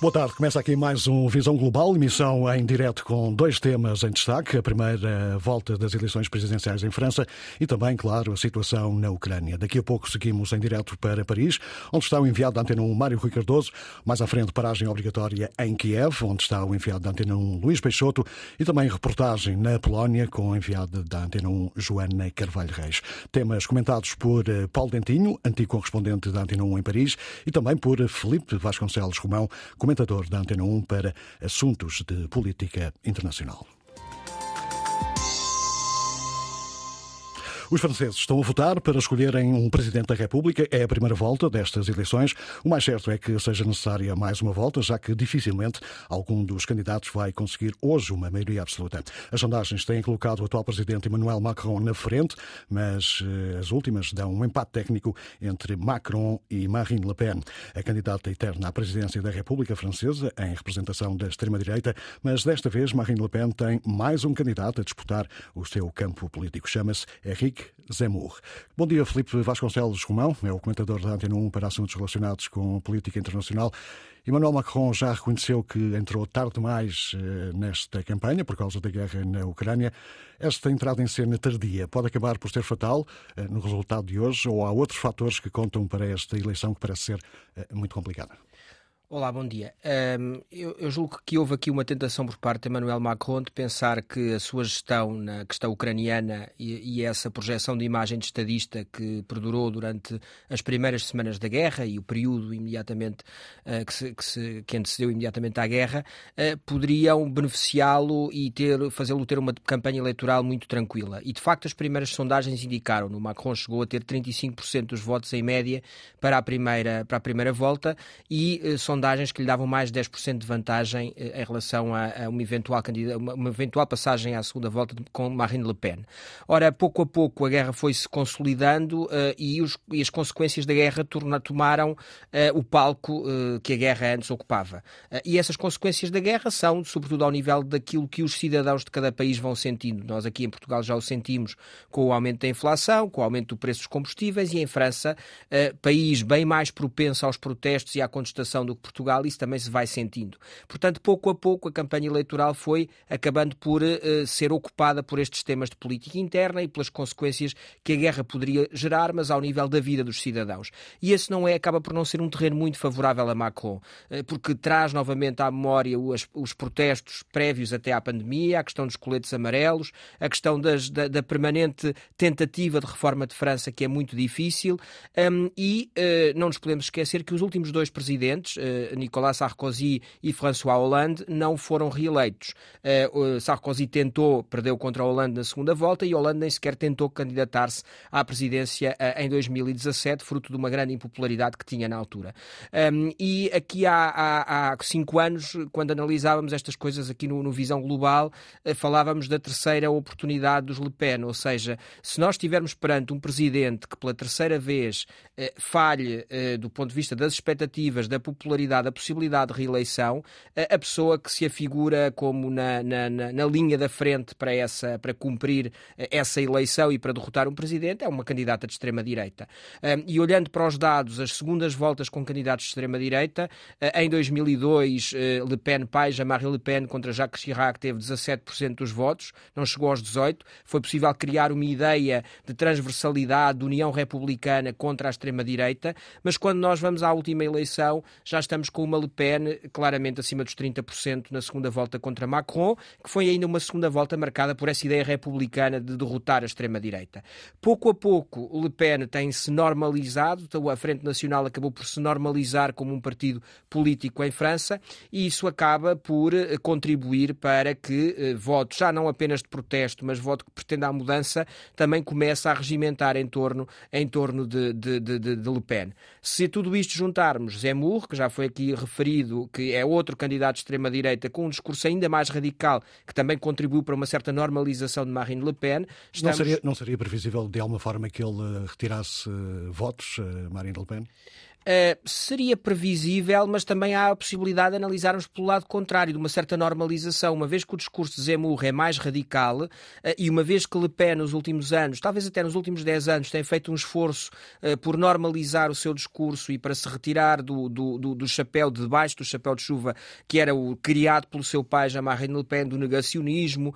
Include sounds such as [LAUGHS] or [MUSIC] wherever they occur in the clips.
Boa tarde, começa aqui mais um Visão Global, emissão em direto com dois temas em destaque. A primeira volta das eleições presidenciais em França e também, claro, a situação na Ucrânia. Daqui a pouco seguimos em direto para Paris, onde está o enviado da Antena 1 Mário Rui Cardoso, mais à frente paragem obrigatória em Kiev, onde está o enviado da Antena 1 Luís Peixoto e também reportagem na Polónia com o enviado da Antena 1 Joana Carvalho Reis. Temas comentados por eh, Paulo Dentinho, antigo correspondente da Antena 1 em Paris, e também por Felipe Vasconcelos Romão, comentador da Antena 1 para assuntos de política internacional. Os franceses estão a votar para escolherem um presidente da República. É a primeira volta destas eleições. O mais certo é que seja necessária mais uma volta, já que dificilmente algum dos candidatos vai conseguir hoje uma maioria absoluta. As sondagens têm colocado o atual presidente Emmanuel Macron na frente, mas eh, as últimas dão um empate técnico entre Macron e Marine Le Pen, a candidata eterna à presidência da República Francesa, em representação da extrema-direita, mas desta vez Marine Le Pen tem mais um candidato a disputar o seu campo político. Chama-se Henrique Zemmour. Bom dia, Felipe Vasconcelos Romão, é o comentador da Antena 1 para assuntos relacionados com política internacional. Emmanuel Macron já reconheceu que entrou tarde demais eh, nesta campanha por causa da guerra na Ucrânia. Esta entrada em cena tardia pode acabar por ser fatal eh, no resultado de hoje ou há outros fatores que contam para esta eleição que parece ser eh, muito complicada? Olá, bom dia. Um, eu, eu, julgo que houve aqui uma tentação por parte de Emmanuel Macron de pensar que a sua gestão na questão ucraniana e, e, essa projeção de imagem de estadista que perdurou durante as primeiras semanas da guerra e o período imediatamente uh, que, se, que, se, que, antecedeu imediatamente à guerra uh, poderiam beneficiá-lo e ter, fazê-lo ter uma campanha eleitoral muito tranquila. E de facto as primeiras sondagens indicaram, o Macron chegou a ter 35% dos votos em média para a primeira, para a primeira volta e uh, sondagens que lhe davam mais de 10% de vantagem eh, em relação a, a uma, eventual uma, uma, eventual passagem à segunda volta com Marine Le Pen. Ora, pouco a pouco a guerra foi-se consolidando uh, e, os, e, as consequências da guerra torna, tomaram uh, o palco uh, que a guerra antes ocupava. e essas consequências da guerra são, sobretudo, ao nível daquilo que os cidadãos de cada país vão sentindo. Nós aqui em Portugal já o sentimos com o aumento da inflação, com o aumento do preço dos combustíveis e em França, país bem mais propenso aos protestos e à contestação do que Portugal, isso também se vai sentindo. Portanto, pouco a pouco, a campanha eleitoral foi acabando por uh, ser ocupada por estes temas de política interna e pelas consequências que a guerra poderia gerar, mas ao nível da vida dos cidadãos. E esse não é, acaba por não ser um terreno muito favorável a Macron, uh, porque traz novamente à memória os, os, protestos prévios até à pandemia, a questão dos coletes amarelos, a questão das, da, da, permanente tentativa de reforma de França, que é muito difícil, um, e uh, não nos podemos esquecer que os últimos dois presidentes, Nicolas Sarkozy e François Hollande não foram reeleitos. Eh, Sarkozy tentou, perdeu contra Hollande na segunda volta e Hollande nem sequer tentou candidatar-se à presidência eh, em 2017, fruto de uma grande impopularidade que tinha na altura. E aqui há, há, há cinco anos, quando analisávamos estas coisas aqui no, no Visão Global, eh, falávamos da terceira oportunidade dos Le Pen, ou seja, se nós estivermos perante um presidente que pela terceira vez falhe do ponto de vista das expectativas, da popularidade da possibilidade de reeleição, a pessoa que se afigura como na, na, na, linha da frente para, essa, para cumprir eh, essa eleição e para derrotar um presidente é uma candidata de extrema-direita. E olhando para os dados, as segundas voltas com candidatos de extrema-direita, eh, em 2002, eh, Le Pen pai, Jean-Marie Le Pen contra Jacques Chirac teve 17% dos votos, não chegou aos 18%. Foi possível criar uma ideia de transversalidade, de união republicana contra a extrema-direita, mas quando nós vamos à última eleição, já estamos estamos com uma Le Pen claramente acima dos 30% na segunda volta contra Macron, que foi ainda uma segunda volta marcada por essa ideia republicana de derrotar a extrema-direita. Pouco a pouco, Le Pen tem-se normalizado, então a Frente Nacional acabou por se normalizar como um partido político em França, e isso acaba por eh, contribuir para que eh, votos, já não apenas de protesto, mas voto que pretenda a mudança, também comece a regimentar em torno, em torno de, de, de, de Le Pen. Se tudo isto juntarmos Zemmour, que já foi aqui referido, que é outro candidato de extrema-direita com um discurso ainda mais radical, que também contribuiu para uma certa normalização de Marine Le Pen. Estamos... Não, seria, não seria previsível de alguma forma que ele retirasse votos, Marine Le Pen? Uh, seria previsível, mas também há a possibilidade de analisarmos pelo lado contrário, de uma certa normalização, uma vez que o discurso de Zemmour é mais radical uh, e uma vez que Le Pen nos últimos anos, talvez até nos últimos 10 anos, tem feito um esforço uh, por normalizar o seu discurso e para se retirar do, do, do, do, chapéu, de debaixo do chapéu de chuva, que era o criado pelo seu pai, Jean-Marie Le Pen, do negacionismo,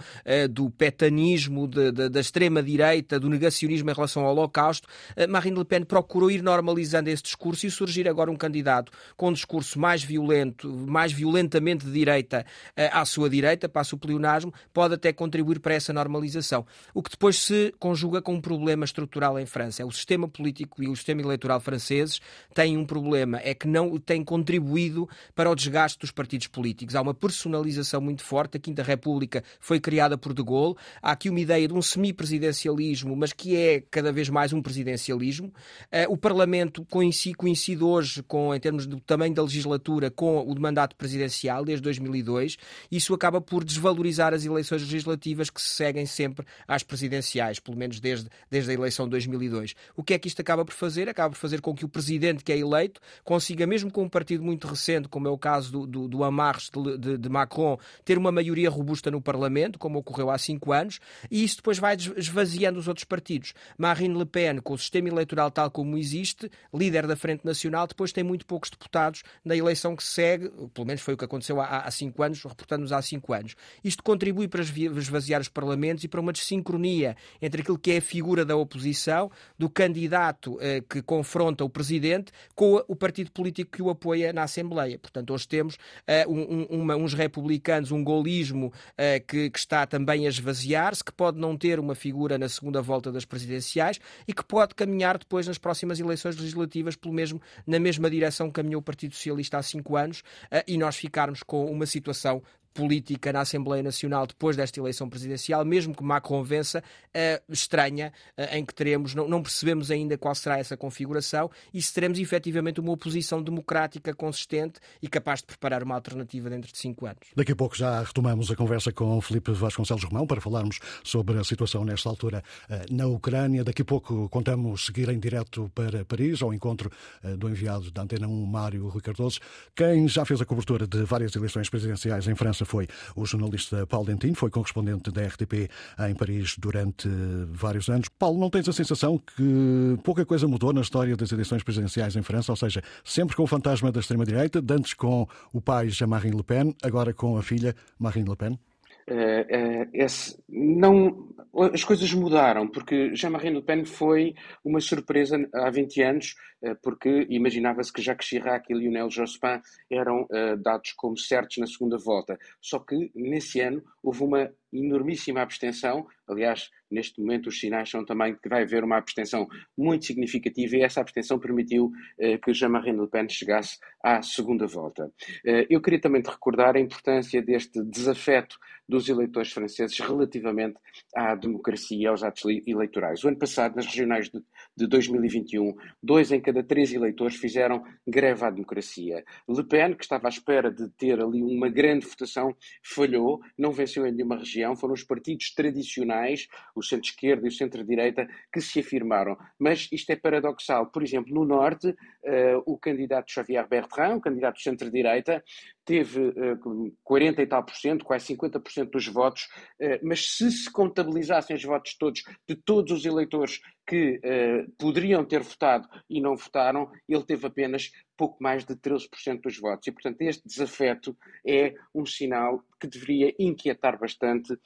do petanismo, de, de, da extrema-direita, do negacionismo em relação ao Holocausto, Marine Le Pen procurou ir normalizando esse discurso e surgir agora um candidato com um discurso mais violento, mais violentamente de direita eh, à sua direita, passa o pleonasmo, pode até contribuir para essa normalização. O que depois se conjuga com um problema estrutural em França. É o sistema político e o sistema eleitoral franceses têm um problema, é que não têm contribuído para o desgaste dos partidos políticos. Há uma personalização muito forte. A Quinta República foi criada por De Gaulle. Há aqui uma ideia de um semipresidencialismo, mas que é cada vez mais um presidencialismo. Eh, o Parlamento coincide, coincide hoje, com, em termos do tamanho da legislatura, com o mandato presidencial, desde 2002. Isso acaba por desvalorizar as eleições legislativas que se seguem sempre às presidenciais, pelo menos desde, desde a eleição de 2002. O que é que isto acaba por fazer? Acaba por fazer com que o presidente que é eleito consiga, mesmo com um partido muito recente, como é o caso do, do, do Amarres de, de, de Macron, ter uma maioria robusta no Parlamento, como ocorreu há cinco anos, e isso depois vai esvaziando os outros partidos. Marine Le Pen, com o sistema eleitoral tal como existe, líder da Frente Nacional, Nacional depois tem muito poucos deputados na eleição que se segue, pelo menos foi o que aconteceu há, há cinco anos, reportando-nos há cinco anos. Isto contribui para esvaziar os parlamentos e para uma desincronia entre aquilo que é a figura da oposição, do candidato eh, que confronta o presidente, com o partido político que o apoia na Assembleia. Portanto, hoje temos eh, um, uma, uns republicanos, um golismo eh, que, que está também a esvaziar-se, que pode não ter uma figura na segunda volta das presidenciais e que pode caminhar depois nas próximas eleições legislativas pelo mesmo na mesma direção que caminhou o Partido Socialista há cinco anos eh, e nós ficarmos com uma situação política na Assembleia Nacional depois desta eleição presidencial, mesmo que Macron vença, uh, estranha, uh, em que teremos, não, não, percebemos ainda qual será essa configuração e se teremos efetivamente uma oposição democrática consistente e capaz de preparar uma alternativa dentro de cinco anos. Daqui a pouco já retomamos a conversa com Felipe Vasconcelos Romão para falarmos sobre a situação nesta altura uh, na Ucrânia. Daqui a pouco contamos seguir em direto para Paris, ao encontro do enviado da Antena 1, Mário Rui Cardoso, quem já fez a cobertura de várias eleições presidenciais em França foi o jornalista Paulo Dentino, foi correspondente da RTP em Paris durante vários anos. Paulo, não tens a sensação que pouca coisa mudou na história das eleições presidenciais em França? Ou seja, sempre com o fantasma da extrema-direita, antes com o pai Jean-Marie Le Pen, agora com a filha Marine Le Pen? Uh, esse, não, as coisas mudaram, porque Jean-Marie Le Pen foi uma surpresa há 20 anos, porque imaginava-se que Jacques Chirac e Lionel Jospin eram dados como certos na segunda volta. Só que nesse ano houve uma enormíssima abstenção. Aliás, neste momento os sinais são também que vai haver uma abstenção muito significativa e essa abstenção permitiu eh, que Jean-Marie Le Pen chegasse à segunda volta. Eh, eu queria também te recordar a importância deste desafeto dos eleitores franceses relativamente à democracia e aos atos eleitorais. O ano passado, nas regionais de, de 2021, dois em cada três eleitores fizeram greve à democracia. Le Pen, que estava à espera de ter ali uma grande votação, falhou, não venceu em nenhuma região foram os partidos tradicionais, o centro-esquerda e o centro-direita, que se afirmaram. Mas isto é paradoxal. Por exemplo, no Norte, uh, o candidato Xavier Bertrand, o candidato centro-direita, teve uh, 40 e tal por cento, quase 50 por cento dos votos, uh, mas se se contabilizassem os votos todos, de todos os eleitores que uh, poderiam ter votado e não votaram, ele teve apenas pouco mais de 13% dos votos. E, portanto, este desafeto é um sinal que deveria inquietar bastante uh,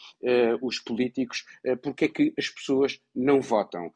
os políticos, uh, porque é que as pessoas não votam.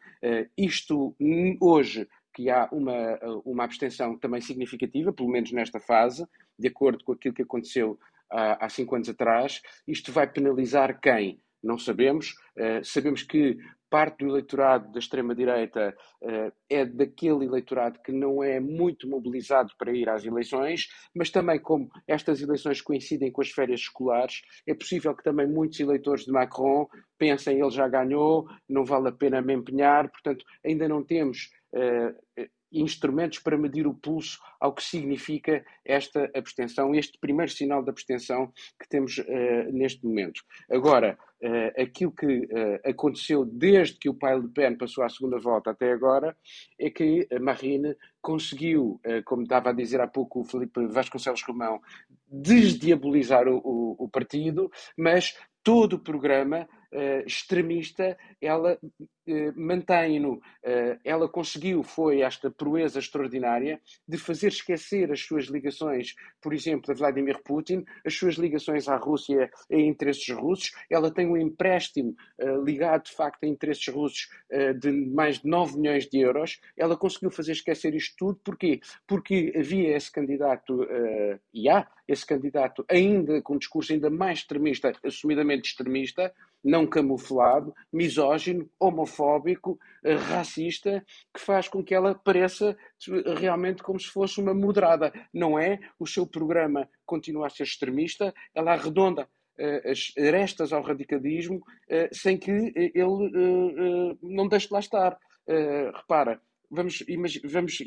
isto hoje que há uma, uma abstenção também significativa, pelo menos nesta fase, de acordo com aquilo que aconteceu há, cinco anos atrás. Isto vai penalizar quem? Não sabemos. Uh, sabemos que parte do eleitorado da extrema-direita uh, é daquele eleitorado que não é muito mobilizado para ir às eleições, mas também, como estas eleições coincidem com as férias escolares, é possível que também muitos eleitores de Macron pensem ele já ganhou, não vale a pena me empenhar, portanto, ainda não temos. Uh, instrumentos para medir o pulso ao que significa esta abstenção, este primeiro sinal de abstenção que temos uh, neste momento. Agora, uh, aquilo que uh, aconteceu desde que o pai Le Pen passou à segunda volta até agora é que a Marine conseguiu, uh, como estava a dizer há pouco o Felipe Vasconcelos Romão, desdiabolizar o, o, o partido, mas todo o programa uh, extremista, ela uh, mantém-no. Uh, ela conseguiu, foi esta proeza extraordinária de fazer esquecer as suas ligações, por exemplo, a Vladimir Putin, as suas ligações à Rússia a interesses russos. Ela tem um empréstimo ligado, de facto, a interesses russos de mais de 9 milhões de euros. Ela conseguiu fazer esquecer isto tudo. Porquê? Porque havia esse candidato, e há esse candidato ainda com um discurso ainda mais extremista, assumidamente extremista, não camuflado, misógino, homofóbico, eh, racista, que faz com que ela pareça realmente como se fosse uma moderada. Não é? O seu programa continua a ser extremista, ela arredonda uh, as arestas ao radicalismo sem que ele não deixe de lá estar. repara, vamos, vamos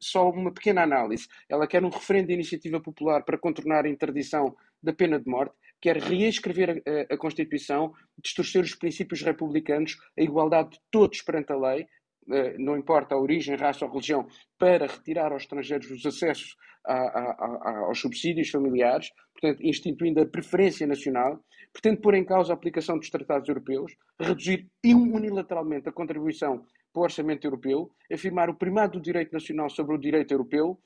só uma pequena análise. Ela quer um referendo de iniciativa popular para contornar a interdição da pena de morte quer reescrever a, a Constituição, distorcer os princípios republicanos, a igualdade de todos perante a lei, Uh, não importa a origem, raça ou religião, para retirar aos estrangeiros os acessos a, a, a, aos subsídios familiares, portanto, instituindo a preferência nacional, pretende pôr em causa a aplicação dos tratados europeus, reduzir unilateralmente a contribuição para o orçamento europeu, afirmar o primado do direito nacional sobre o direito europeu,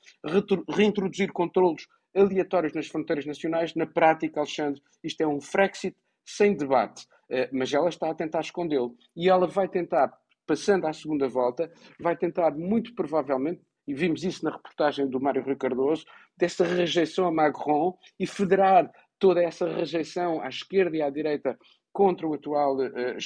reintroduzir controlos aleatórios nas fronteiras nacionais. Na prática, Alexandre, isto é um Frexit sem debate, eh, mas ela está a tentar escondê-lo. E ela vai tentar, passando à segunda volta, vai tentar, muito provavelmente, e vimos isso na reportagem do Mário Rui Cardoso, dessa rejeição a Macron e federar toda essa rejeição à esquerda e à direita contra o atual uh,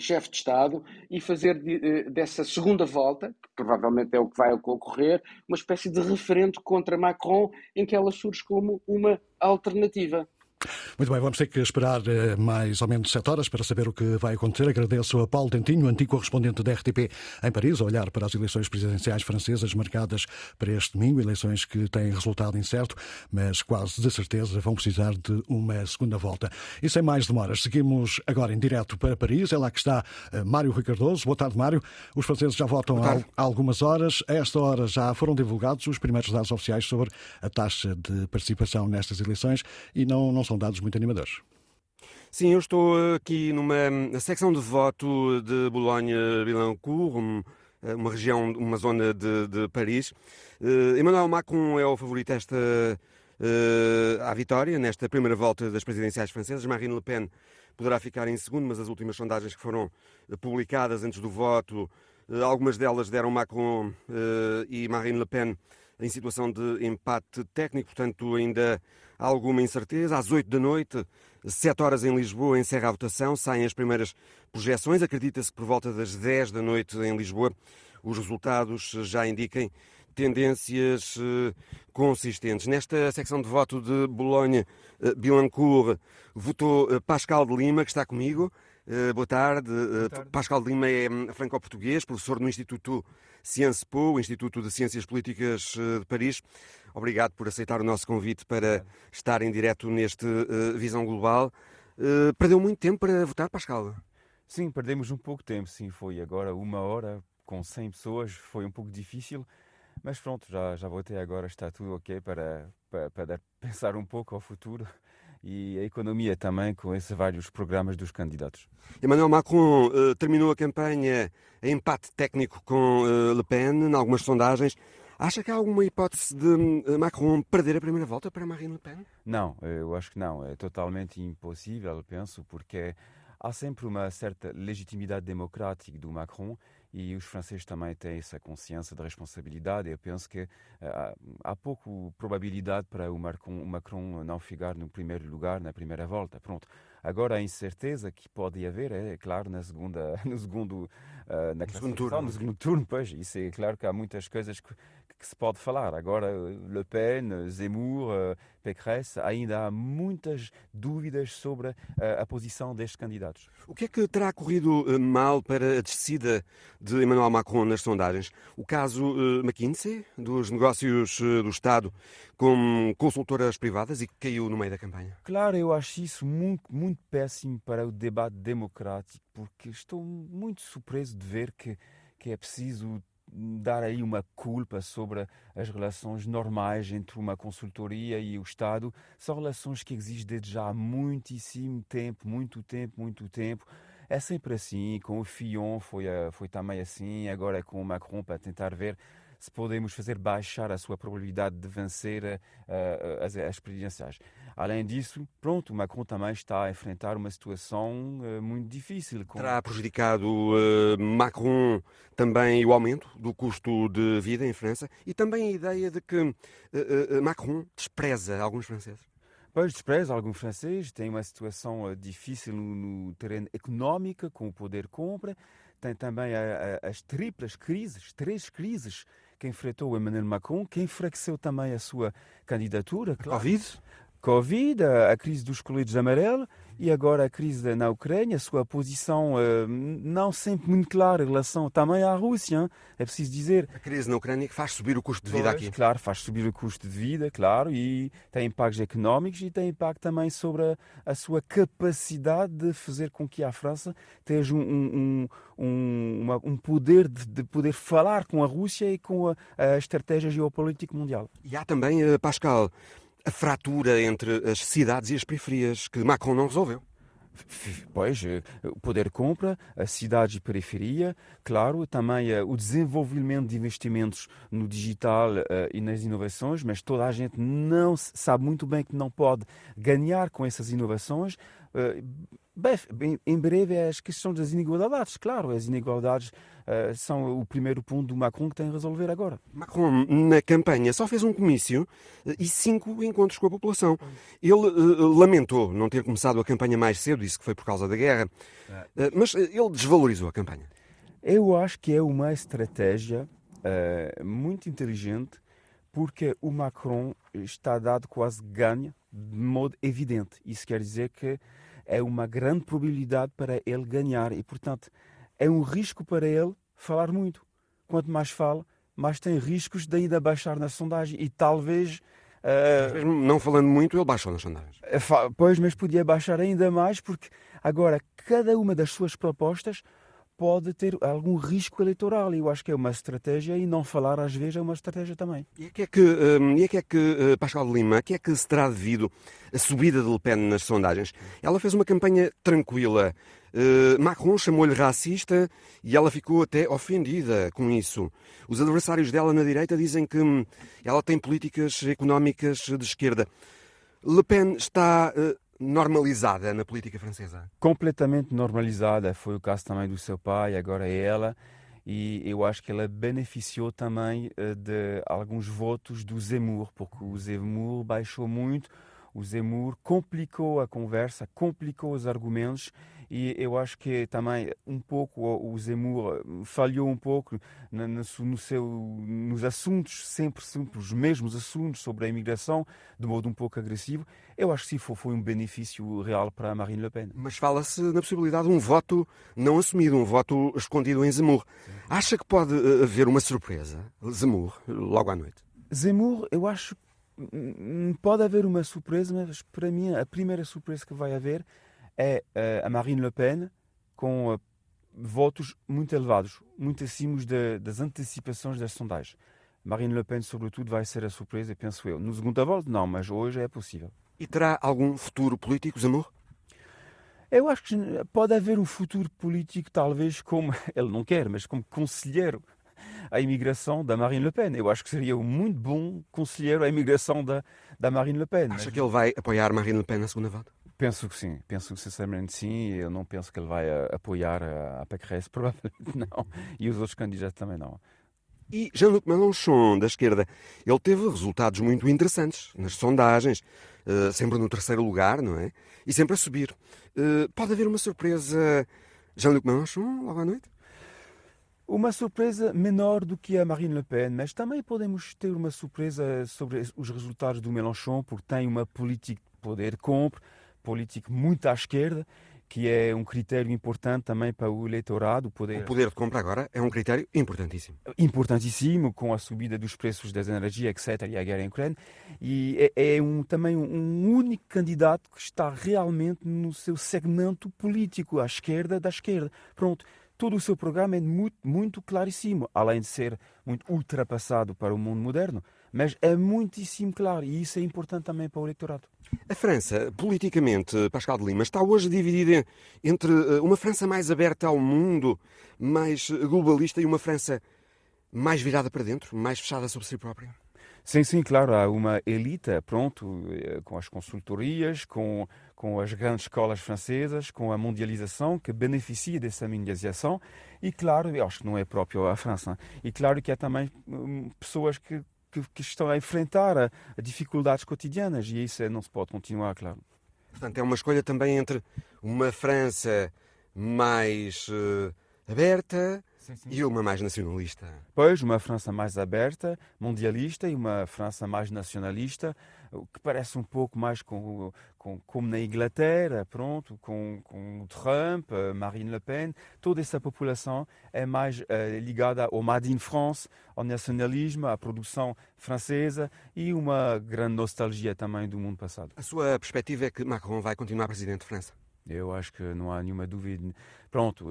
chefe de Estado e fazer de, eh, dessa segunda volta, que provavelmente é o que vai ocorrer, uma espécie de referendo contra Macron em que ela surge como uma alternativa. Muito bem, vamos ter que esperar eh, mais ou menos sete horas para saber o que vai acontecer. Agradeço a Paulo Tentinho, antigo correspondente da RTP em Paris, a olhar para as eleições presidenciais francesas marcadas para este domingo, eleições que têm resultado incerto, mas quase de certeza vão precisar de uma segunda volta. E sem mais demoras, seguimos agora em direto para Paris. É lá que está eh, Mário Rui Cardoso. Boa tarde, Mário. Os franceses já votam há algumas horas. A esta hora já foram divulgados os primeiros dados oficiais sobre a taxa de participação nestas eleições e não, não são dados muito animadores. Sim, eu estou aqui numa secção de voto de Boulogne-Billancourt, uma região, uma zona de, de Paris. Uh, Emmanuel Macron é o favorito esta uh, à vitória nesta primeira volta das presidenciais francesas. Marine Le Pen poderá ficar em segundo, mas as últimas sondagens que foram publicadas antes do voto, algumas delas deram Macron e Marine Le Pen em situação de empate técnico, portanto ainda alguma incerteza. Às 8 da noite, 7 horas em Lisboa, encerra a votação, saem as primeiras projeções. Acredita-se que por volta das 10 da noite em Lisboa os resultados já indiquem tendências eh, consistentes. Nesta secção de voto de Bolonha-Bilancourt, votou eh, Pascal de Lima, que está comigo. Eh, boa tarde. Boa tarde. Pascal de Lima é hum, franco-português, professor no Instituto Sciences Po, Instituto de Ciências Políticas de Paris. Obrigado por aceitar o nosso convite para estar em direto neste uh, Visão Global. Uh, perdeu muito tempo para votar, Pascal? Sim, perdemos um pouco de tempo. Sim, foi agora uma hora com 100 pessoas. Foi um pouco difícil. Mas pronto, já, já votei agora, está tudo ok para, para, para [LAUGHS] pensar um pouco ao futuro e a economia também com esses vários programas dos candidatos. Emmanuel Macron uh, terminou a campanha em empate técnico com Le Pen, em algumas sondagens. Acha que há alguma hipótese de eh, Macron perder a primeira volta para Marine Le Pen? Não, eu acho que não. É totalmente impossível, penso, porque há sempre uma certa legitimidade democrática do Macron e os franceses também têm essa consciência de responsabilidade. Eu penso que uh, há pouco probabilidade para o Macron, o Macron não ficar no primeiro lugar na primeira volta. Pronto. Agora a incerteza que pode haver é, claro, na segunda, [LAUGHS] no segundo, uh, na segundo turno. no segundo turno, pois. Isso é claro que há muitas coisas que que se pode falar. Agora, Le Pen, Zemmour, Pécresse, ainda há muitas dúvidas sobre a, a posição destes candidatos. O que é que terá corrido mal para a descida de Emmanuel Macron nas sondagens? O caso McKinsey, dos negócios do Estado, com consultoras privadas e que caiu no meio da campanha? Claro, eu acho isso muito, muito péssimo para o debate democrático, porque estou muito surpreso de ver que, que é preciso dar aí uma culpa sobre as relações normais entre uma consultoria e o Estado. São relações que existem desde já há muitíssimo tempo, muito tempo, muito tempo. É sempre assim, com o Fillon foi, foi também assim, agora é com o Macron para tentar ver se podemos fazer baixar a sua probabilidade de vencer uh, as, as presidenciais. Além disso, pronto, Macron também está a enfrentar uma situação uh, muito difícil. Com... Terá prejudicado uh, Macron também o aumento do custo de vida em França e também a ideia de que Macron despreza alguns franceses? Pois despreza alguns franceses, tem uma situação difícil no, no terreno económico, com o poder compra, tem também a, a, as triplas crises, três crises que enfrentou Emmanuel Macron, que enfraqueceu também a sua candidatura. Claro. Covid? Covid, a, a crise dos coletes amarelos e agora a crise na Ucrânia, a sua posição uh, não sempre muito clara em relação também à Rússia, é preciso dizer. A crise na Ucrânia que faz subir o custo de vida pois, aqui. Claro, faz subir o custo de vida, claro, e tem impactos económicos e tem impacto também sobre a, a sua capacidade de fazer com que a França tenha um, um, um, uma, um poder de, de, poder falar com a Rússia e com a, a estratégia geopolítica mundial. E há também, uh, Pascal, a fratura entre as cidades e as periferias que Macron não resolveu. Pois, eh, o poder compra, a cidade e periferia, claro, também uh, o desenvolvimento de investimentos no digital uh, e nas inovações, mas toda a gente não sabe muito bem que não pode ganhar com essas inovações. Uh, Bem, em breve é as questões das inigualdades, claro, as inigualdades uh, são o primeiro ponto do Macron que tem a resolver agora. Macron, na campanha, só fez um comício uh, e cinco encontros com a população. Ele uh, lamentou não ter começado a campanha mais cedo, disse que foi por causa da guerra, mas ele desvalorizou a campanha. Eu acho que é uma estratégia muito inteligente porque o Macron está dado quase ganho de modo evidente. Isso quer dizer que é uma grande probabilidade para ele ganhar e, portanto, é um risco para ele falar muito. Quanto mais fala, mais tem riscos de ainda baixar na sondagem e talvez. Uh, não falando muito, ele baixou nas sondagens. Eh, pois, mas podia baixar ainda mais, porque agora cada uma das suas propostas pode ter algum risco eleitoral. E eu acho que é uma estratégia e não falar às vezes é uma estratégia também. E a que é que, um, e a que, é que uh, Pascal Lima, que é que se terá devido a subida de Le Pen nas sondagens? Ela fez uma campanha tranquila. Uh, Macron chamou-lhe racista e ela ficou até ofendida com isso. Os adversários dela na direita dizem que hum, ela tem políticas económicas de esquerda. Le Pen está uh, normalizada na política francesa? Completamente normalizada. Foi o caso também do seu pai, agora é ela. E eu acho que ela beneficiou também eh, de alguns votos do Zemmour, porque o Zemmour baixou muito, o Zemmour complicou a conversa, complicou os argumentos e eu acho que também um pouco o Zemmour falhou um pouco no, no seu, nos assuntos, sempre, sempre os mesmos assuntos sobre a imigração, de modo um pouco agressivo. Eu acho que sim, foi, um benefício real para Marine Le Pen. Mas fala-se na possibilidade de um voto não assumido, um voto escondido em Zemmour. Acha que pode eh, haver uma surpresa, Zemmour, logo à noite? Zemmour, eu acho que hum, pode haver uma surpresa, mas para mim a primeira surpresa que vai haver é uh, a Marine Le Pen com uh, votos muito elevados, muito acima das antecipações das sondagens. Marine Le Pen, sobretudo, vai ser a surpresa, penso eu. No segundo volta, não, mas hoje é possível. E terá algum futuro político, Zamor? Eu acho que pode haver um futuro político, talvez, como [LAUGHS] ele não quer, mas como conselheiro à imigração da Marine Le Pen. Eu acho que seria um muito bom conselheiro à imigração da, da Marine Le Pen. Acha mas... que ele vai apoiar Marine Le Pen na segunda volta? Penso que sim, penso sinceramente sim. Eu não penso que ele vai eh, apoiar a, a [LAUGHS] Pécresse, provavelmente não. E os outros candidatos também não. E Jean-Luc Mélenchon, da esquerda, ele teve resultados muito interessantes nas sondagens, uh, sempre no terceiro lugar, não é? E sempre a subir. Pode haver uma surpresa Jean-Luc Mélenchon logo à noite? Uma surpresa menor do que a Marine Le Pen, mas também podemos ter uma surpresa sobre os resultados do Mélenchon, porque tem uma política de poder compra, política muito à esquerda, que é um critério importante também para o eleitorado. O poder... o poder de compra agora é um critério importantíssimo. Importantíssimo, com a subida dos preços das energias, etc., e a guerra em Ucrânia. E é, é um, também um único candidato que está realmente no seu segmento político, à esquerda da esquerda. Pronto, todo o seu programa é muito, muito claríssimo, além de ser muito ultrapassado para o mundo moderno, mas é muitíssimo claro e isso é importante também para o eleitorado. A França, politicamente, Pascal de Lima, está hoje dividida entre eh, uma França mais aberta ao mundo, mais globalista, e uma França mais virada para dentro, mais fechada sobre si própria? Sim, sim, claro, há uma elite, pronto, eh, com as consultorias, com, com as grandes escolas francesas, com a mundialização, que beneficia dessa mundialização, e claro, eu acho que não é próprio à França, e claro que há também hum, pessoas que que, que estão a enfrentar a, a, dificuldades cotidianas e isso é, não se pode continuar, claro. Portanto, é uma escolha também entre uma França mais uh, aberta sim, sim. e uma mais nacionalista. Pois, uma França mais aberta, mundialista e uma França mais nacionalista, que parece um pouco mais com, com, como na Inglaterra, pronto, com, com Trump, eh, Marine Le Pen, toda essa população é mais é, ligada ao Made in France, ao nacionalismo, à produção francesa e uma grande nostalgia também do mundo passado. A sua perspectiva é que Macron vai continuar presidente de França? Eu acho que não há nenhuma dúvida. Pronto,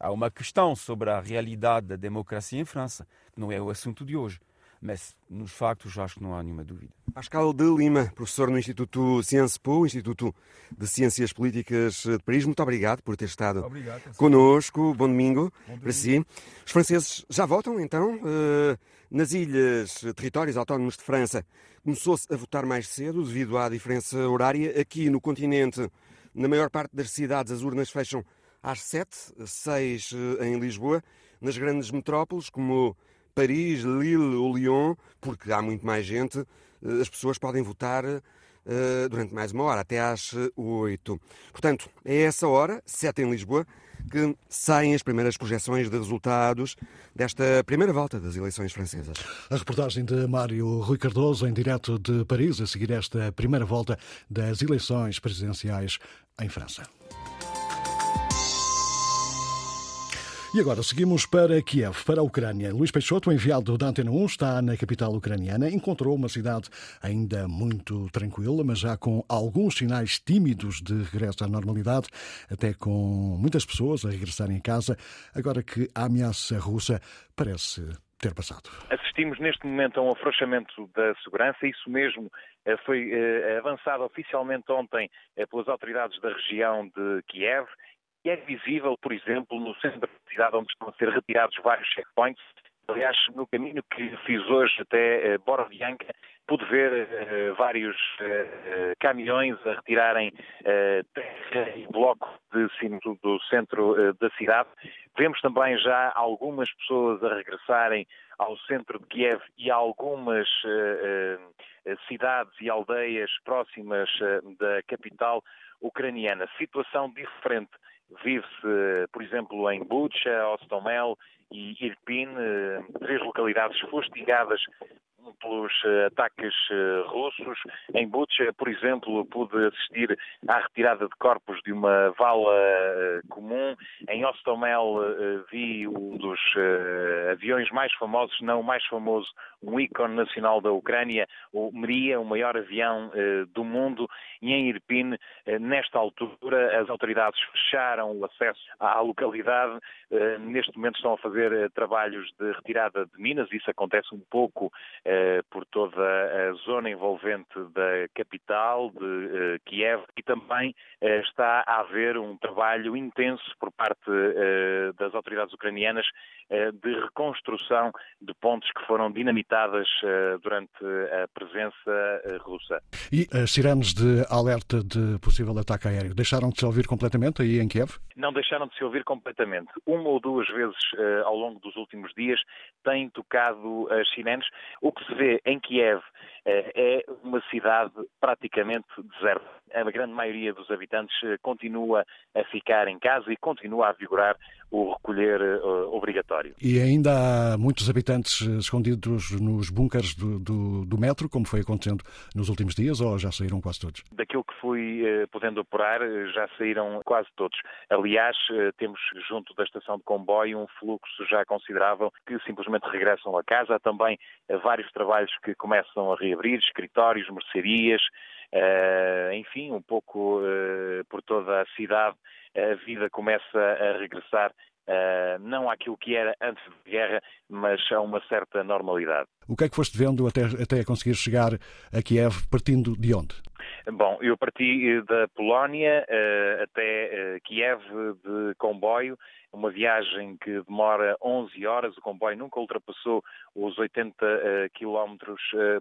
há uma questão sobre a realidade da democracia em França, que não é o assunto de hoje mas nos factos acho que não há nenhuma dúvida. Pascal de Lima, professor no Instituto Sciences Po, Instituto de Ciências Políticas de Paris, muito obrigado por ter estado obrigado, conosco. Bom domingo, Bom domingo para si. Os franceses já votam, então, uh, nas ilhas, territórios autónomos de França. Começou-se a votar mais cedo devido à diferença horária. Aqui no continente, na maior parte das cidades, as urnas fecham às sete, seis uh, em Lisboa. Nas grandes metrópoles, como Paris, Lille ou Lyon, porque há muito mais gente, eh, as pessoas podem votar uh, durante mais uma hora, até às oito. Portanto, é essa hora, sete em Lisboa, que saem as primeiras projeções de resultados desta primeira volta das eleições francesas. A reportagem de Mário Rui Cardoso, em direto de Paris, a seguir esta primeira volta das eleições presidenciais em França. E agora seguimos para Kiev, para a Ucrânia. Luís Peixoto, enviado da Antena 1, está na capital ucraniana. Encontrou uma cidade ainda muito tranquila, mas já com alguns sinais tímidos de regresso à normalidade, até com muitas pessoas a regressarem a casa, agora que a ameaça russa parece ter passado. Assistimos neste momento a um afrouxamento da segurança, isso mesmo eh, foi eh, avançado oficialmente ontem eh, pelas autoridades da região de Kiev é visível, por exemplo, no centro da cidade onde estão a ser retirados vários checkpoints. Aliás, no caminho que fiz hoje até uh, Borodianka, pude ver uh, vários uh, caminhões a retirarem terra e bloco de cima do centro da cidade. Vemos também já algumas pessoas a regressarem ao centro de Kiev e algumas cidades e aldeias próximas da capital ucraniana. Situação diferente Vive-se, por exemplo, em Bucha, Ostomel e Irpin, eh, três localidades fustigadas pelos eh, ataques eh, russos. Em Bucha, por exemplo, pude assistir à retirada de corpos de uma vala comum. Em Ostomel vi um dos aviões mais famosos, não o mais famoso, um ícone nacional da Ucrânia, o Meria, o maior avião do mundo. E em Irpin, nesta altura, as autoridades fecharam o acesso à localidade. Neste momento estão a fazer trabalhos de retirada de minas. Isso acontece um pouco eh, por toda a zona envolvente da capital, de eh, Kiev, e também eh, está a haver um trabalho intenso por parte das autoridades ucranianas de reconstrução de pontes que foram dinamitadas durante a presença russa. E as sirenes de alerta de possível ataque aéreo deixaram de se ouvir completamente aí em Kiev? não deixaram de se ouvir completamente. Uma ou duas vezes ao longo dos últimos dias têm tocado as sirenes. O que se vê em Kiev uh, é uma cidade praticamente deserta. A grande maioria dos habitantes uh, continua a ficar em casa e continua a vigorar o recolher obrigatório. E ainda há muitos habitantes escondidos nos bunkers do, do, do, metro, como foi acontecendo nos últimos dias, ou já saíram quase todos? Daquilo que fui podendo apurar, já saíram quase todos. Aliás, eh, temos junto da estação de comboio um fluxo já considerável que simplesmente regressam a casa. Há também eh, vários trabalhos que começam a reabrir, escritórios, mercearias, eh, enfim, um pouco por toda a cidade a vida começa a regressar Uh, não àquilo que era antes da guerra, mas a uma certa normalidade. O que é que foste vendo até, até conseguir chegar a Kiev, partindo de onde? Bom, eu parti da Polónia uh, até uh, Kiev de comboio, uma viagem que demora 11 horas, o comboio nunca ultrapassou os 80 km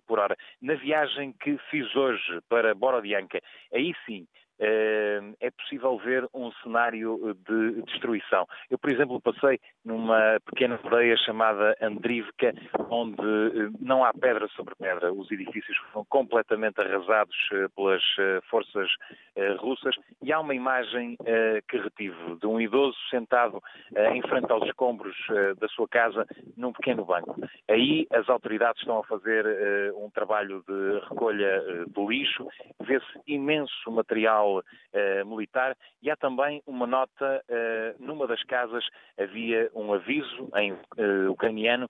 por hora. Na viagem que fiz hoje para Borodianka, aí sim, é possível ver um cenário de destruição. Eu, por exemplo, passei numa pequena aldeia chamada Andrivka, onde não há pedra sobre pedra. Os edifícios foram completamente arrasados eh, pelas eh, forças eh, russas e há uma imagem que retive de um idoso sentado em frente aos escombros da sua casa num pequeno banco. Aí as autoridades estão a fazer um trabalho de recolha do lixo, vê-se imenso material militar e há também uma nota numa das casas havia um aviso em ucraniano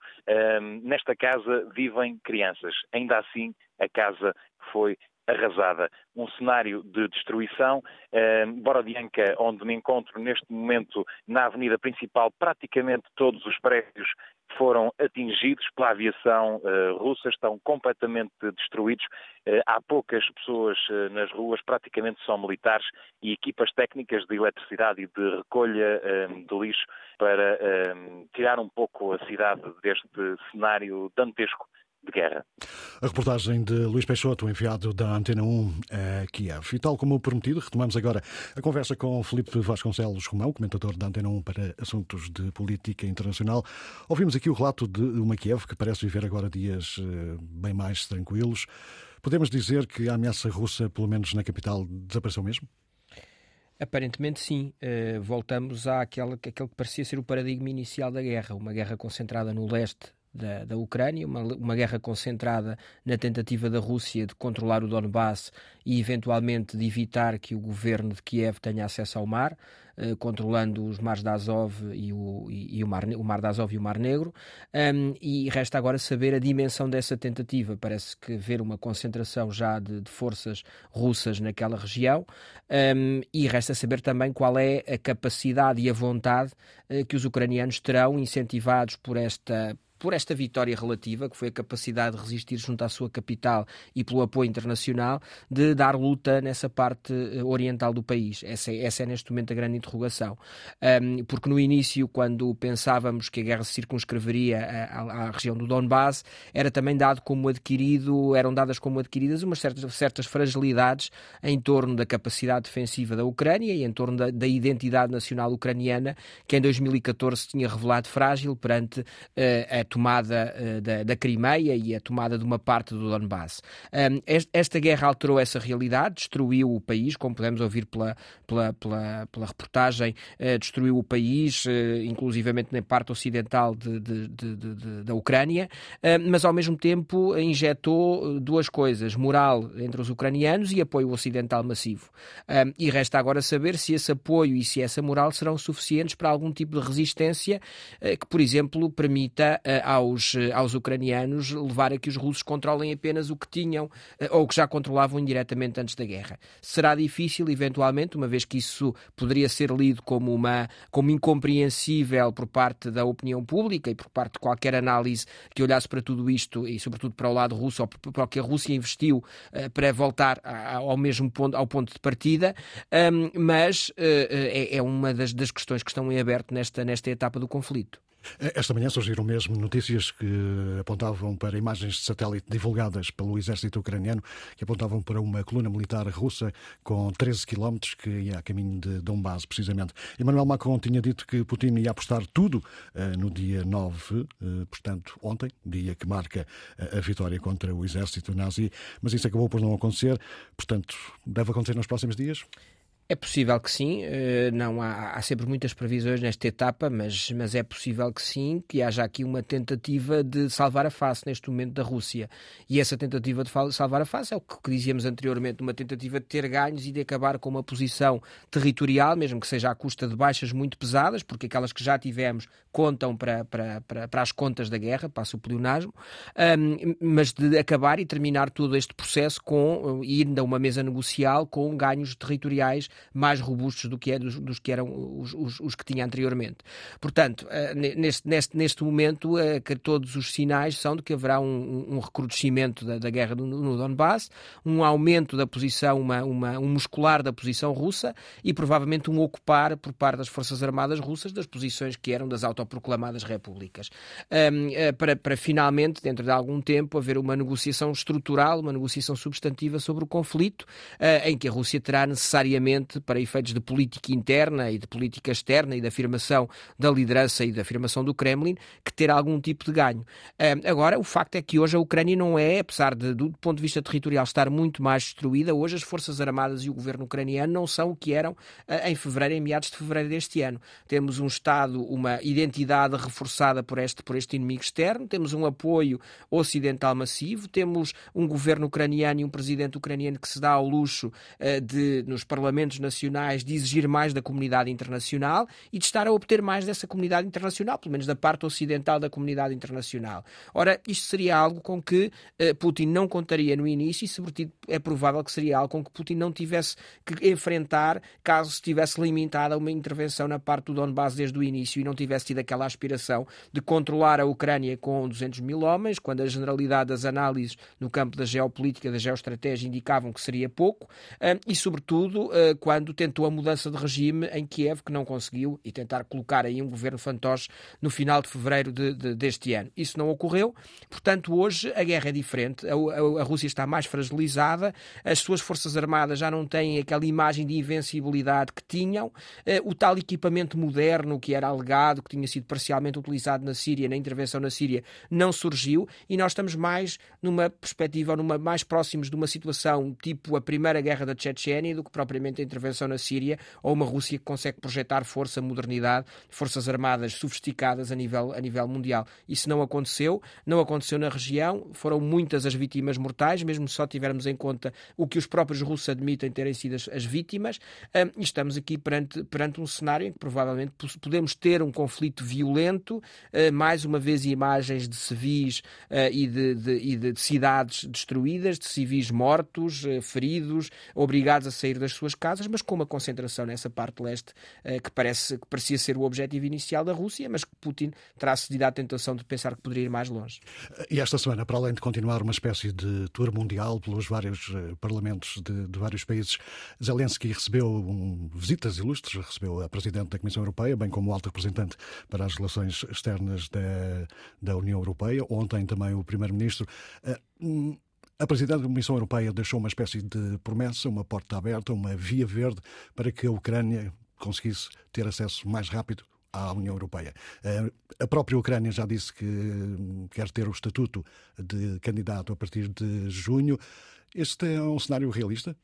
nesta casa vivem crianças. Ainda assim, a casa foi arrasada. Um cenário de destruição. Eh, Borodianka, onde me encontro neste momento na avenida principal, praticamente todos os prédios foram atingidos pela aviação uh, russa, estão completamente destruídos. Uh, há poucas pessoas uh, nas ruas, praticamente são militares e equipas técnicas de eletricidade e de recolha de lixo para tirar um pouco a cidade deste cenário dantesco de guerra. A reportagem de Luís Peixoto, enviado da Antena 1 a Kiev. E tal como prometido, retomamos agora a conversa com Felipe Vasconcelos Romão, comentador da Antena 1 para assuntos de política internacional. Ouvimos aqui o relato de uma Kiev que parece viver agora dias eh, bem mais tranquilos. Podemos dizer que a ameaça russa, pelo menos na capital, desapareceu mesmo? Aparentemente sim. Uh, voltamos àquele, àquele que parecia ser o paradigma inicial da guerra, uma guerra concentrada no leste da, da Ucrânia, uma, uma guerra concentrada na tentativa da Rússia de controlar o Donbass e eventualmente de evitar que o governo de Kiev tenha acesso ao mar, eh, controlando os mares da Azov e o, e, e o, mar, o mar da Azov e o Mar Negro. Um, e resta agora saber a dimensão dessa tentativa. Parece que ver uma concentração já de, de forças russas naquela região um, e resta saber também qual é a capacidade e a vontade uh, que os ucranianos terão incentivados por esta por esta vitória relativa, que foi a capacidade de resistir junto à sua capital e pelo apoio internacional, de dar luta nessa parte eh, oriental do país. Essa é, essa é neste momento a grande interrogação. Um, porque no início, quando pensávamos que a guerra se circunscreveria à, à, região do Donbass, era também dado como adquirido, eram dadas como adquiridas umas certas, certas fragilidades em torno da capacidade defensiva da Ucrânia e em torno da, da identidade nacional ucraniana, que em 2014 tinha revelado frágil perante uh, a tomada uh, da, da Crimeia e a tomada de uma parte do Donbass. Esta guerra alterou essa realidade, destruiu o país, como podemos ouvir pela, pela, pela, pela reportagem, uh, destruiu o país, uh, inclusivamente na parte ocidental de, de, de, da Ucrânia, mas ao mesmo tempo injetou duas coisas: moral entre os ucranianos e apoio ocidental massivo. E resta agora saber se esse apoio e se essa moral serão suficientes para algum tipo de resistência que, por exemplo, permita aos, aos ucranianos levar a que os russos controlem apenas o que tinham eh, ou que já controlavam indiretamente antes da guerra. Será difícil, eventualmente, uma vez que isso poderia ser lido como, uma, como incompreensível por parte da opinião pública e por parte de qualquer análise que olhasse para tudo isto e, sobretudo, para o lado russo ou para o que a Rússia investiu para voltar ao mesmo ponto, ao ponto de partida, mas é, é, uma das, das questões que estão em aberto nesta, nesta etapa do conflito. Esta manhã surgiram mesmo notícias que apontavam para imagens de satélite divulgadas pelo exército ucraniano, que apontavam para uma coluna militar russa com 13 quilómetros que ia a caminho de Donbass, precisamente. Emmanuel Macron tinha dito que Putin ia apostar tudo uh, no dia 9, uh, eh, portanto, ontem, dia que marca a vitória contra o exército nazi, mas isso acabou por não acontecer. Portanto, deve acontecer nos próximos dias? É possível que sim, eh, não há, há, sempre muitas previsões nesta etapa, mas, mas é possível que sim, que haja aqui uma tentativa de salvar a face neste momento da Rússia. E essa tentativa de salvar a face é o que dizíamos anteriormente, uma tentativa de ter ganhos e de acabar com uma posição territorial, mesmo que seja à custa de baixas muito pesadas, porque aquelas que já tivemos contam para, para, para, para as contas da guerra, passa o pleonasmo, um, mas de acabar e terminar todo este processo com ir a uma mesa negocial com ganhos territoriais mais robustos do que, é, dos, dos que eram os, os, os, que tinha anteriormente. Portanto, uh, neste, neste, neste momento, uh, que todos os sinais são de que haverá um, um recrudescimento da, da guerra no, no Donbass, um aumento da posição, uma, uma, um muscular da posição russa e provavelmente um ocupar por parte das Forças Armadas russas das posições que eram das autoproclamadas repúblicas. Eh, para, para finalmente, dentro de algum tempo, haver uma negociação estrutural, uma negociação substantiva sobre o conflito, em que a Rússia terá necessariamente para efeitos de política interna e de política externa e de afirmação da liderança e da afirmação do Kremlin, que ter algum tipo de ganho. Agora, o facto é que hoje a Ucrânia não é, apesar de, do ponto de vista territorial, estar muito mais destruída, hoje as Forças Armadas e o governo ucraniano não são o que eram ah, em fevereiro, em meados de fevereiro deste ano. Temos um Estado, uma identidade reforçada por este, por este inimigo externo, temos um apoio ocidental massivo, temos um governo ucraniano e um presidente ucraniano que se dá ao luxo uh, de, nos parlamentos nacionais de exigir mais da comunidade internacional e de estar a obter mais dessa comunidade internacional, pelo menos da parte ocidental da comunidade internacional. Ora, isto seria algo com que uh, Putin não contaria no início e, sobretudo, é provável que seria algo com que Putin não tivesse que enfrentar caso se tivesse limitado a uma intervenção na parte do Donbass desde o início e não tivesse tido aquela aspiração de controlar a Ucrânia com 200 mil homens, quando a generalidade das análises no campo da geopolítica, da geoestratégia indicavam que seria pouco, uh, e, sobretudo, uh, quando tentou a mudança de regime em Kiev, que não conseguiu, e tentar colocar aí um governo fantoche no final de fevereiro de, de, deste ano. Isso não ocorreu, portanto, hoje a guerra é diferente, a, a, a, Rússia está mais fragilizada, as suas forças armadas já não têm aquela imagem de invencibilidade que tinham, eh, o tal equipamento moderno que era alegado, que tinha sido parcialmente utilizado na Síria, na intervenção na Síria, não surgiu, e nós estamos mais numa perspectiva, numa, mais próximos de uma situação tipo a primeira guerra da Chechênia do que propriamente intervenção na Síria, ou uma Rússia que consegue projetar força, modernidade, forças armadas sofisticadas a nível, a nível mundial. Isso não aconteceu, não aconteceu na região, foram muitas as vítimas mortais, mesmo se só tivermos em conta o que os próprios russos admitem terem sido as, as vítimas, um, e estamos aqui perante, perante um cenário em que provavelmente podemos ter um conflito violento, uh, mais uma vez imagens de civis uh, e, de, de, e de, cidades destruídas, de civis mortos, uh, feridos, obrigados a sair das suas casas, mas com uma concentração nessa parte leste eh, que, parece, que parecia ser o objetivo inicial da Rússia, mas que Putin terá cedido à tentação de pensar que poderia ir mais longe. E esta semana, para além de continuar uma espécie de tour mundial pelos vários eh, parlamentos de, de vários países, Zelensky recebeu um, visitas ilustres, recebeu a Presidente da Comissão Europeia, bem como o Alto Representante para as Relações Externas da, da União Europeia, ontem também o Primeiro-Ministro. Uh, a Presidente da Comissão Europeia deixou uma espécie de promessa, uma porta aberta, uma via verde para que a Ucrânia conseguisse ter acesso mais rápido à União Europeia. Eh, a própria Ucrânia já disse que quer ter o estatuto de candidato a partir de junho. Este é um cenário realista?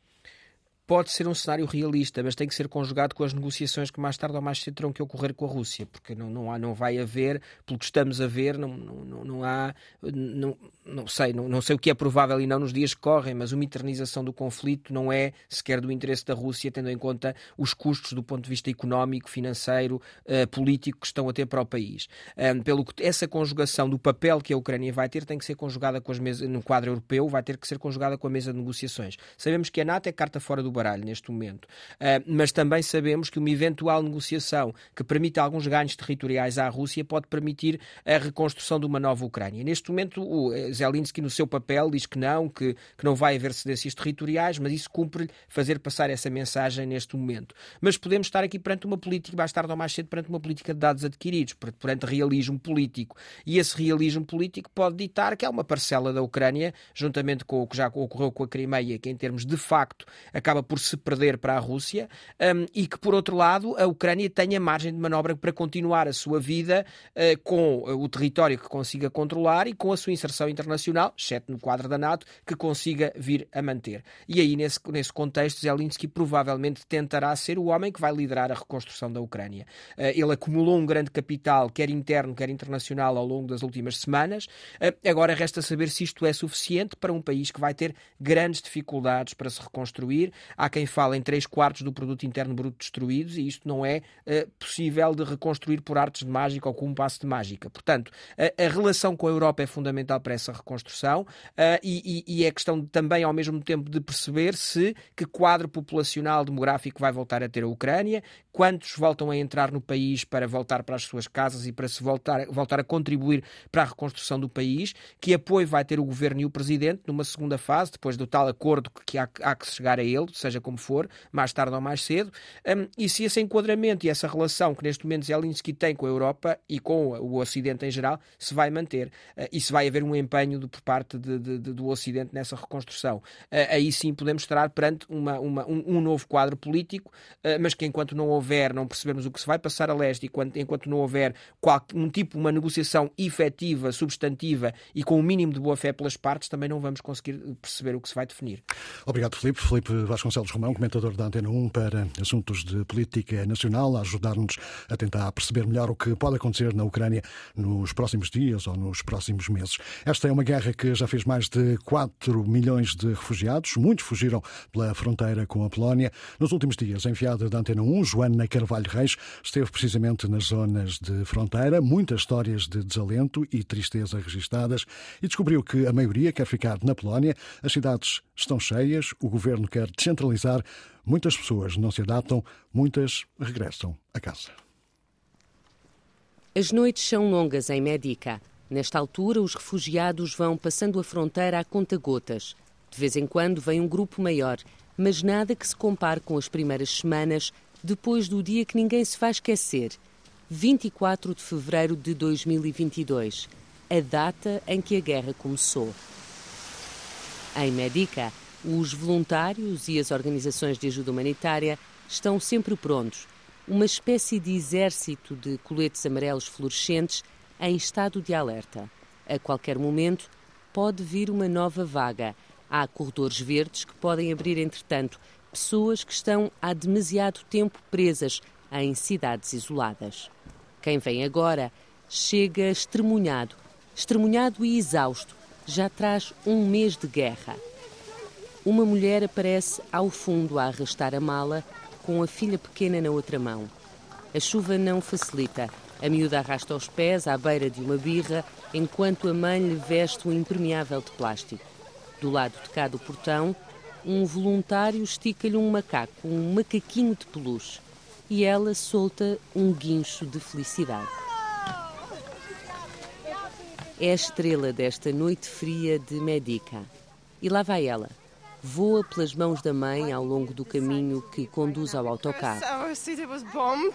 Pode ser um cenário realista, mas tem que ser conjugado com as negociações que mais tarde ou mais cedo terão que ocorrer com a Rússia, porque não, não, há, não vai haver, pelo que estamos a ver, não, não, não há, não, não sei, não, não sei o que é provável e não nos dias que correm, mas uma eternização do conflito não é sequer do interesse da Rússia, tendo em conta os custos do ponto de vista económico, financeiro, uh, político que estão a ter para o país. Um, pelo que essa conjugação do papel que a Ucrânia vai ter tem que ser conjugada com as mesas, no quadro europeu, vai ter que ser conjugada com a mesa de negociações. Sabemos que a NATO é carta fora do baralho neste momento. Uh, mas também sabemos que uma eventual negociação que permita alguns ganhos territoriais à Rússia pode permitir a reconstrução de uma nova Ucrânia. Neste momento, o eh, Zelensky, no seu papel, diz que não, que, que não vai haver cedências territoriais, mas isso cumpre-lhe fazer passar essa mensagem neste momento. Mas podemos estar aqui perante uma política, mais tarde ou mais cedo, perante uma política de dados adquiridos, perante realismo político. E esse realismo político pode ditar que há uma parcela da Ucrânia, juntamente com o que já ocorreu com a Crimeia, que em termos de facto acaba por se perder para a Rússia, um, e que, por outro lado, a Ucrânia tenha margem de manobra para continuar a sua vida uh, com o território que consiga controlar e com a sua inserção internacional, exceto no quadro da NATO, que consiga vir a manter. E aí, nesse, nesse contexto, Zelensky provavelmente tentará ser o homem que vai liderar a reconstrução da Ucrânia. Uh, ele acumulou um grande capital, quer interno, quer internacional, ao longo das últimas semanas. Uh, agora resta saber se isto é suficiente para um país que vai ter grandes dificuldades para se reconstruir. Há quem fale em 3 quartos do produto interno bruto destruídos e isto não é uh, possível de reconstruir por artes de mágica ou com um passo de mágica. Portanto, a, a relação com a Europa é fundamental para essa reconstrução uh, e, e, e, é questão de, também, ao mesmo tempo, de perceber se que quadro populacional demográfico vai voltar a ter a Ucrânia, quantos voltam a entrar no país para voltar para as suas casas e para se voltar, voltar a contribuir para a reconstrução do país, que apoio vai ter o governo e o presidente numa segunda fase, depois do tal acordo que há, há que chegar a ele, seja como for, mais tarde ou mais cedo, um, e se esse enquadramento e essa relação que neste momento Zelensky tem com a Europa e com o Ocidente em geral se vai manter uh, e se vai haver um empenho de, por parte de, de, do Ocidente nessa reconstrução. Uh, aí sim podemos estar perante uma, uma, um, um, novo quadro político, uh, mas que enquanto não houver, não percebermos o que se vai passar a leste e enquanto, enquanto não houver qual, um tipo, uma negociação efetiva, substantiva e com o um mínimo de boa fé pelas partes, também não vamos conseguir perceber o que se vai definir. Obrigado, Filipe. Filipe Vasconcelos Romão, comentador da Antena 1 para assuntos de política nacional, a ajudar-nos a tentar perceber melhor o que pode acontecer na Ucrânia nos próximos dias ou nos próximos meses. Esta é uma guerra que já fez mais de 4 milhões de refugiados. Muitos fugiram pela fronteira com a Polónia. Nos últimos dias, a enviada da Antena 1, Joana Carvalho Reis, esteve precisamente nas zonas de fronteira. Muitas histórias de desalento e tristeza registadas e descobriu que a maioria quer ficar na Polónia. As cidades estão cheias, o governo quer descentralizar. Muitas pessoas não se adaptam, muitas regressam a casa. As noites são longas em Medica. Nesta altura, os refugiados vão passando a fronteira a conta-gotas. De vez em quando vem um grupo maior, mas nada que se compare com as primeiras semanas, depois do dia que ninguém se vai esquecer 24 de fevereiro de 2022, a data em que a guerra começou. Em Medica, os voluntários e as organizações de ajuda humanitária estão sempre prontos uma espécie de exército de coletes amarelos fluorescentes em estado de alerta. A qualquer momento pode vir uma nova vaga. Há corredores verdes que podem abrir, entretanto, pessoas que estão há demasiado tempo presas em cidades isoladas. Quem vem agora chega estremunhado, estremunhado e exausto, já traz um mês de guerra. Uma mulher aparece ao fundo a arrastar a mala com a filha pequena na outra mão. A chuva não facilita. A miúda arrasta os pés à beira de uma birra, enquanto a mãe lhe veste um impermeável de plástico. Do lado de cá do portão, um voluntário estica-lhe um macaco, um macaquinho de peluche, e ela solta um guincho de felicidade. É a estrela desta noite fria de Medica. E lá vai ela, voa pelas mãos da mãe ao longo do caminho que conduz ao autocarro.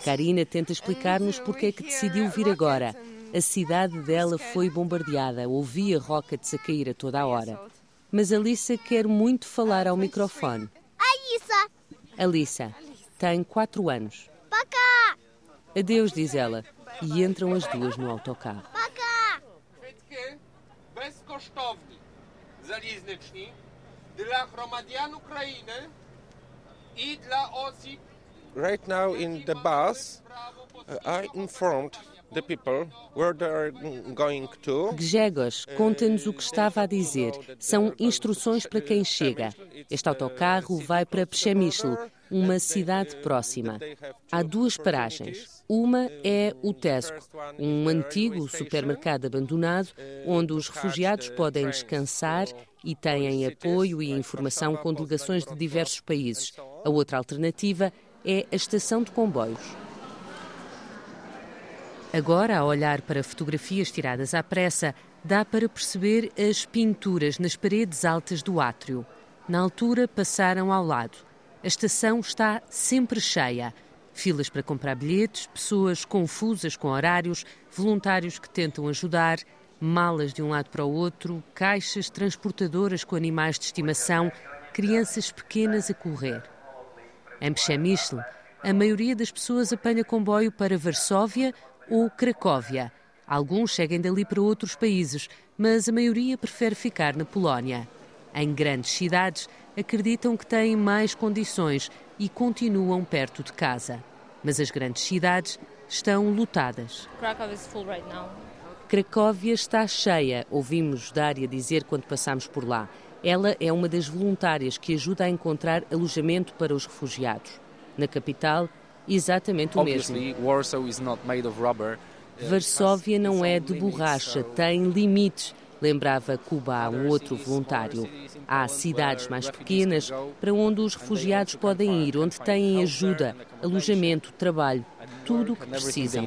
Karina tenta explicar-nos porque é que decidiu vir agora. A cidade dela foi bombardeada, ouvia rockets a cair a toda a hora. Mas Alissa quer muito falar ao microfone. Alissa! Alissa tem 4 anos. Pacá! Adeus, diz ela, e entram as duas no autocarro. Pacá! Bez dla chromadian Ukrainy i dla osób. Right now in the bus, uh, I informed the people where they are going to. Gregos conta-nos o que estava a dizer. São instruções para quem chega. Este autocarro vai para Przemysl, uma cidade próxima. Há duas paragens. Uma é o Tesco, um antigo supermercado abandonado onde os refugiados podem descansar e têm apoio e informação com delegações de diversos países. A outra alternativa é a estação de comboios. Agora, a olhar para fotografias tiradas à pressa, dá para perceber as pinturas nas paredes altas do átrio. Na altura, passaram ao lado. A estação está sempre cheia. Filas para comprar bilhetes, pessoas confusas com horários, voluntários que tentam ajudar, malas de um lado para o outro, caixas transportadoras com animais de estimação, crianças pequenas a correr. Em Przemysl, a maioria das pessoas apanha comboio para Varsóvia ou Cracóvia. Alguns seguem dali para outros países, mas a maioria prefere ficar na Polónia. Em grandes cidades, acreditam que têm mais condições e continuam perto de casa. Mas as grandes cidades estão lotadas. Cracóvia está cheia, ouvimos Dária dizer quando passamos por lá. Ela é uma das voluntárias que ajuda a encontrar alojamento para os refugiados. Na capital, exatamente o mesmo. Varsóvia não é de borracha, tem limites, lembrava Cuba um outro voluntário. Há cidades mais pequenas para onde os refugiados podem ir, onde têm ajuda, alojamento, trabalho, tudo o que precisam.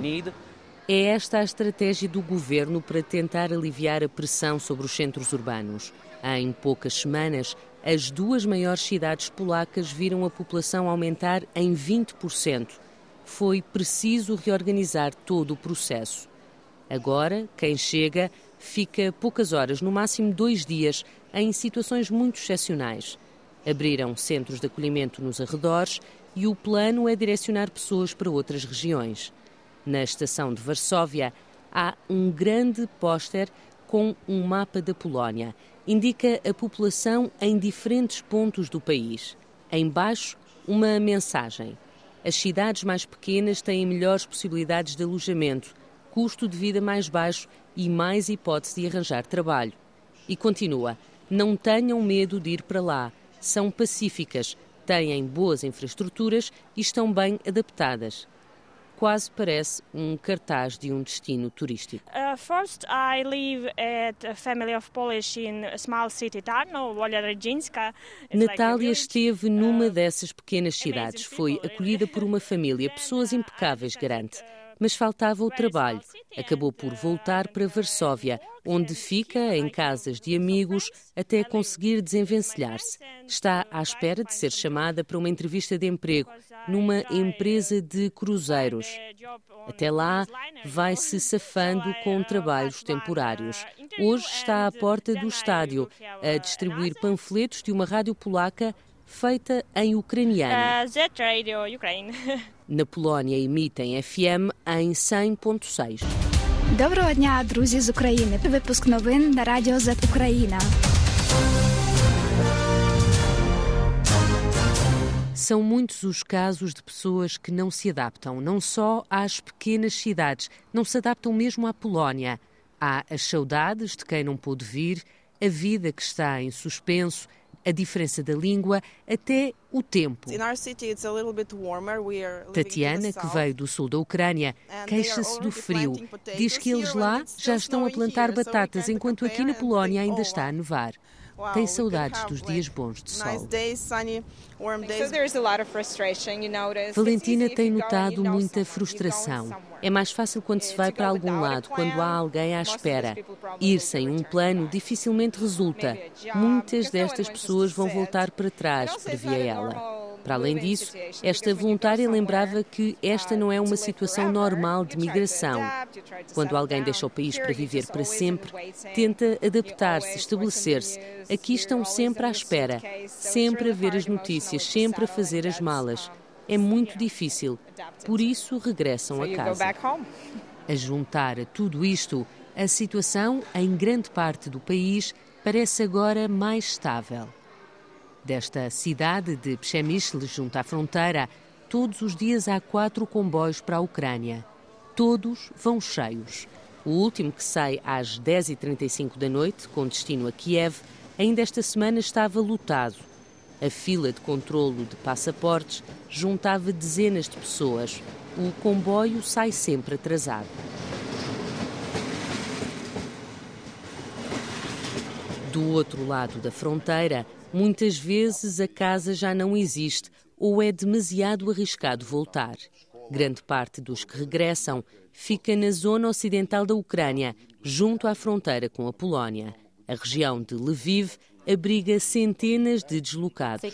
É esta a estratégia do governo para tentar aliviar a pressão sobre os centros urbanos. Em poucas semanas, as duas maiores cidades polacas viram a população aumentar em 20%. Foi preciso reorganizar todo o processo. Agora, quem chega fica poucas horas, no máximo dois dias, em situações muito excepcionais. Abriram centros de acolhimento nos arredores e o plano é direcionar pessoas para outras regiões. Na estação de Varsóvia há um grande póster com um mapa da Polónia indica a população em diferentes pontos do país. Embaixo, uma mensagem. As cidades mais pequenas têm melhores possibilidades de alojamento, custo de vida mais baixo e mais hipótese de arranjar trabalho. E continua: não tenham medo de ir para lá. São pacíficas, têm boas infraestruturas e estão bem adaptadas quase parece um cartaz de um destino turístico. Uh, first, I live at a family of Polish in a small city Natália esteve numa uh, dessas pequenas cidades. Foi acolhida por uma [LAUGHS] família, pessoas impecáveis, garante mas faltava o trabalho. Acabou por voltar para Varsóvia, onde fica em casas de amigos até conseguir desenvencilhar-se. Está à espera de ser chamada para uma entrevista de emprego numa empresa de cruzeiros. Até lá, vai se safando com trabalhos temporários. Hoje está à porta do estádio a distribuir panfletos de uma rádio polaca feita em ucraniano. Uh, [LAUGHS] Na Polónia emitem FM em 100.6. Доброго дня, друзі з України. Випуск новин на Радіо Z Україна. São muitos os casos de pessoas que não se adaptam, não só às pequenas cidades, não se adaptam mesmo à Polónia. Há as saudades de quem não pôde vir, a vida que está em suspenso a diferença da língua, até o tempo. Tatiana, que veio do sul da Ucrânia, queixa-se do frio. Diz que eles lá já estão a plantar batatas, enquanto aqui na Polónia ainda está a nevar. Tem saudades dos dias bons de sol. Valentina tem notado muita frustração. É mais fácil quando se vai para algum lado, quando há alguém à espera. Ir sem um plano dificilmente resulta. Muitas destas pessoas vão voltar para trás, previa ela. Para além disso, esta voluntária lembrava que esta não é uma situação normal de migração. Quando alguém deixa o país para viver para sempre, tenta adaptar-se, estabelecer-se. Aqui estão sempre à espera, sempre a ver as notícias, sempre a fazer as malas. É muito difícil, por isso regressam a casa. A juntar a tudo isto, a situação em grande parte do país parece agora mais estável desta cidade de Przemysl, junto à fronteira, todos os dias há quatro comboios para a Ucrânia. Todos vão cheios. O último, que sai às 10h35 da noite, com destino a Kiev, ainda esta semana estava lotado. A fila de controlo de passaportes juntava dezenas de pessoas. O comboio sai sempre atrasado. Do outro lado da fronteira, Muitas vezes a casa já não existe ou é demasiado arriscado voltar. Grande parte dos que regressam fica na zona ocidental da Ucrânia, junto à fronteira com a Polónia. A região de Lviv abriga centenas de deslocados.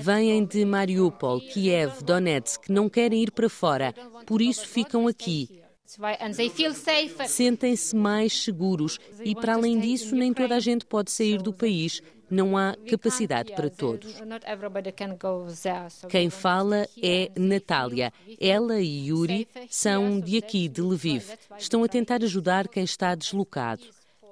Vêm de Mariupol, Kiev, Donetsk, não querem ir para fora, por isso ficam aqui. Sentem-se mais seguros e, para além disso, nem toda a gente pode sair do país. Não há capacidade para todos. Quem fala é Natália. Ela e Yuri são de aqui, de Lviv. Estão a tentar ajudar quem está deslocado.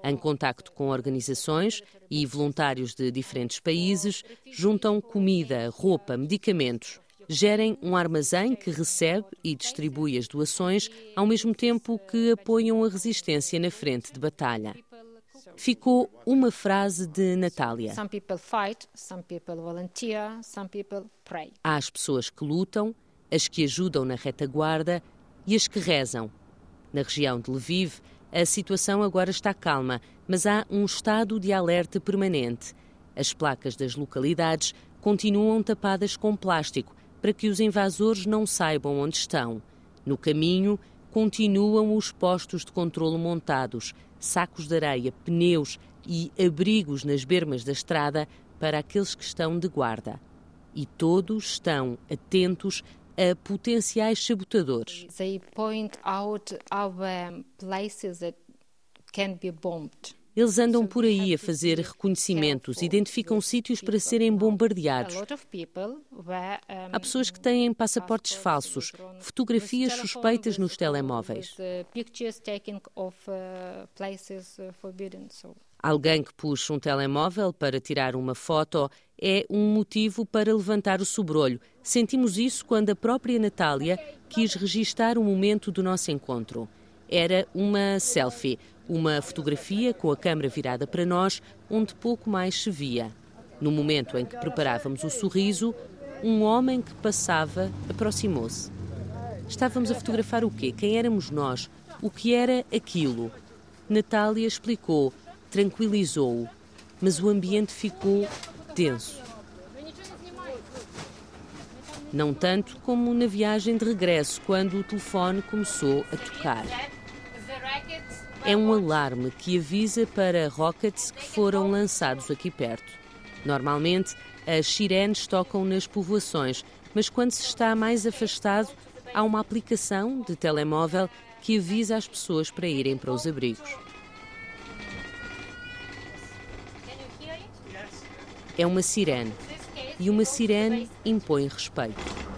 Em contacto com organizações e voluntários de diferentes países, juntam comida, roupa, medicamentos gerem um armazém que recebe e distribui as doações, ao mesmo tempo que apoiam a resistência na frente de batalha. Ficou uma frase de Natália. Há as pessoas que lutam, as que ajudam na retaguarda e as que rezam. Na região de Lviv, a situação agora está calma, mas há um estado de alerta permanente. As placas das localidades continuam tapadas com plástico para que os invasores não saibam onde estão. No caminho, continuam os postos de controlo montados, sacos de areia, pneus e abrigos nas bermas da estrada para aqueles que estão de guarda. E todos estão atentos a potenciais sabotadores. They point out our places that can be bombed. Eles andam por aí a fazer reconhecimentos, identificam sítios para serem bombardeados. Há pessoas que têm passaportes falsos, fotografias suspeitas nos telemóveis. Alguém que puxa um telemóvel para tirar uma foto é um motivo para levantar o sobrolho. Sentimos isso quando a própria Natália quis registar o momento do nosso encontro. Era uma selfie, uma fotografia com a câmera virada para nós, onde pouco mais se via. No momento em que preparávamos o sorriso, um homem que passava aproximou-se. Estávamos a fotografar o quê? Quem éramos nós? O que era aquilo? Natália explicou, tranquilizou-o, mas o ambiente ficou tenso. Não tanto como na viagem de regresso, quando o telefone começou a tocar é um alarme que avisa para rockets que foram lançados aqui perto. Normalmente, as sirenes tocam nas povoações, mas quando se está mais afastado, há uma aplicação de telemóvel que avisa as pessoas para irem para os abrigos. É uma sirene. E uma sirene impõe respeito.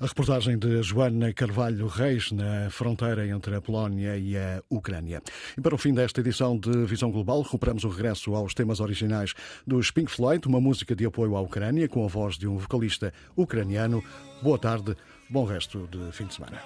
A reportagem de Joana Carvalho Reis na fronteira entre a Polónia e a Ucrânia. E para o fim desta edição de Visão Global, recuperamos o regresso aos temas originais dos Pink Floyd, uma música de apoio à Ucrânia com a voz de um vocalista ucraniano. Boa tarde, bom resto de fim de semana.